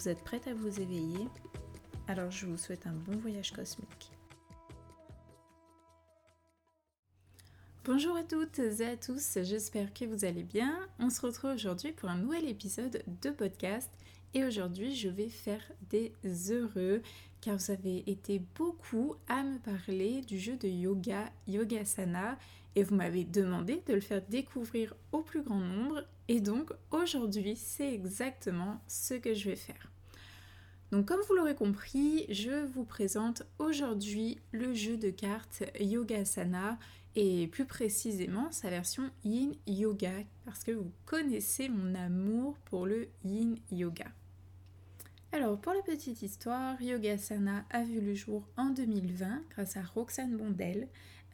Vous êtes prête à vous éveiller? Alors je vous souhaite un bon voyage cosmique. Bonjour à toutes et à tous, j'espère que vous allez bien. On se retrouve aujourd'hui pour un nouvel épisode de podcast et aujourd'hui je vais faire des heureux car vous avez été beaucoup à me parler du jeu de yoga Yogasana et vous m'avez demandé de le faire découvrir au plus grand nombre et donc aujourd'hui c'est exactement ce que je vais faire. Donc comme vous l'aurez compris, je vous présente aujourd'hui le jeu de cartes Yogasana et plus précisément sa version Yin Yoga parce que vous connaissez mon amour pour le Yin Yoga. Alors, pour la petite histoire, Yogasana a vu le jour en 2020 grâce à Roxane Bondel.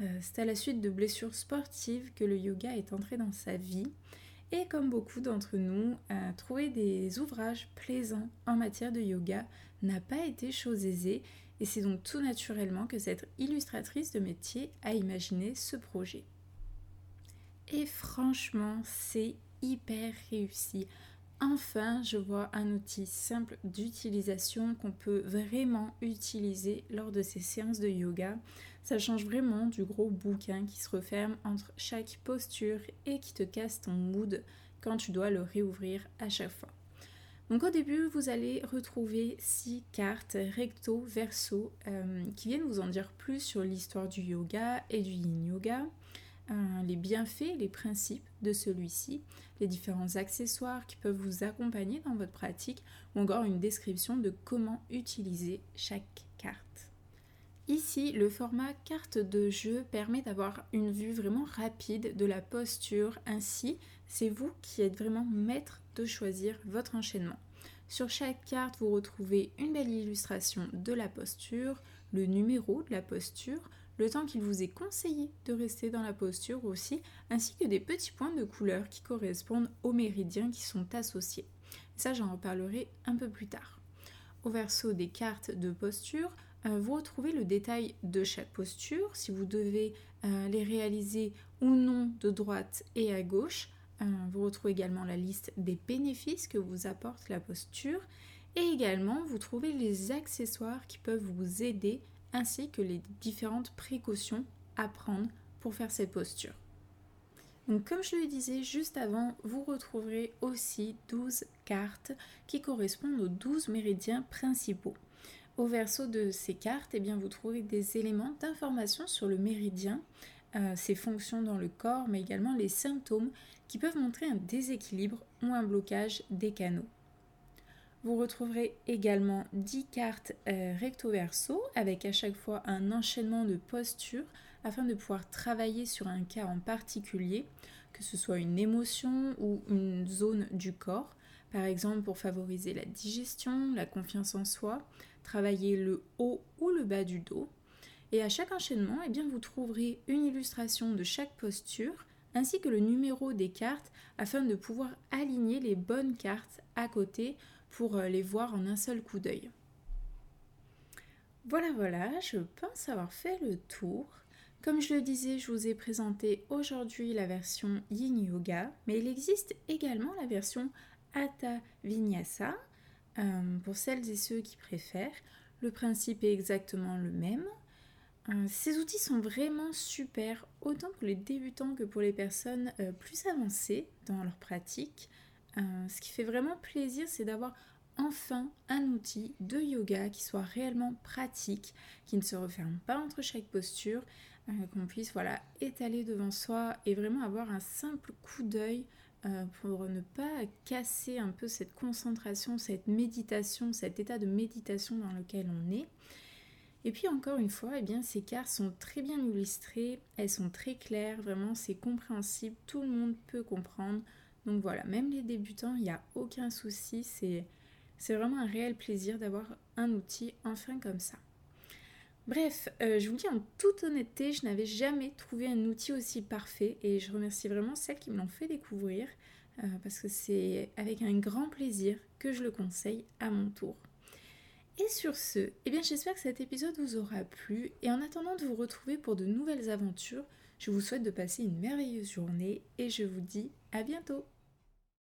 Euh, c'est à la suite de blessures sportives que le yoga est entré dans sa vie. Et comme beaucoup d'entre nous, trouver des ouvrages plaisants en matière de yoga n'a pas été chose aisée. Et c'est donc tout naturellement que cette illustratrice de métier a imaginé ce projet. Et franchement, c'est hyper réussi. Enfin, je vois un outil simple d'utilisation qu'on peut vraiment utiliser lors de ces séances de yoga. Ça change vraiment du gros bouquin qui se referme entre chaque posture et qui te casse ton mood quand tu dois le réouvrir à chaque fois. Donc au début, vous allez retrouver six cartes recto verso euh, qui viennent vous en dire plus sur l'histoire du yoga et du yin yoga. Les bienfaits, les principes de celui-ci, les différents accessoires qui peuvent vous accompagner dans votre pratique ou encore une description de comment utiliser chaque carte. Ici, le format carte de jeu permet d'avoir une vue vraiment rapide de la posture. Ainsi, c'est vous qui êtes vraiment maître de choisir votre enchaînement. Sur chaque carte, vous retrouvez une belle illustration de la posture, le numéro de la posture, le temps qu'il vous est conseillé de rester dans la posture aussi, ainsi que des petits points de couleur qui correspondent aux méridiens qui sont associés. Ça, j'en reparlerai un peu plus tard. Au verso des cartes de posture, euh, vous retrouvez le détail de chaque posture, si vous devez euh, les réaliser ou non de droite et à gauche. Euh, vous retrouvez également la liste des bénéfices que vous apporte la posture et également vous trouvez les accessoires qui peuvent vous aider ainsi que les différentes précautions à prendre pour faire cette posture. Comme je le disais juste avant, vous retrouverez aussi 12 cartes qui correspondent aux 12 méridiens principaux. Au verso de ces cartes, eh bien, vous trouverez des éléments d'information sur le méridien, euh, ses fonctions dans le corps, mais également les symptômes qui peuvent montrer un déséquilibre ou un blocage des canaux. Vous retrouverez également 10 cartes euh, recto-verso avec à chaque fois un enchaînement de postures afin de pouvoir travailler sur un cas en particulier, que ce soit une émotion ou une zone du corps, par exemple pour favoriser la digestion, la confiance en soi, travailler le haut ou le bas du dos. Et à chaque enchaînement, eh bien, vous trouverez une illustration de chaque posture ainsi que le numéro des cartes afin de pouvoir aligner les bonnes cartes à côté pour euh, les voir en un seul coup d'œil. Voilà, voilà, je pense avoir fait le tour. Comme je le disais, je vous ai présenté aujourd'hui la version Yin Yoga, mais il existe également la version Hatha Vinyasa. Euh, pour celles et ceux qui préfèrent, le principe est exactement le même. Euh, ces outils sont vraiment super, autant pour les débutants que pour les personnes plus avancées dans leur pratique. Euh, ce qui fait vraiment plaisir, c'est d'avoir enfin un outil de yoga qui soit réellement pratique, qui ne se referme pas entre chaque posture, euh, qu'on puisse voilà étaler devant soi et vraiment avoir un simple coup d'œil euh, pour ne pas casser un peu cette concentration, cette méditation, cet état de méditation dans lequel on est. Et puis encore une fois, eh bien, ces cartes sont très bien illustrées, elles sont très claires, vraiment c'est compréhensible, tout le monde peut comprendre. Donc voilà, même les débutants, il n'y a aucun souci, c'est, vraiment un réel plaisir d'avoir un outil enfin comme ça. Bref, euh, je vous dis en toute honnêteté, je n'avais jamais trouvé un outil aussi parfait et je remercie vraiment celles qui me l'ont fait découvrir euh, parce que c'est avec un grand plaisir que je le conseille à mon tour. Et sur ce, eh bien j'espère que cet épisode vous aura plu et en attendant de vous retrouver pour de nouvelles aventures, je vous souhaite de passer une merveilleuse journée et je vous dis à bientôt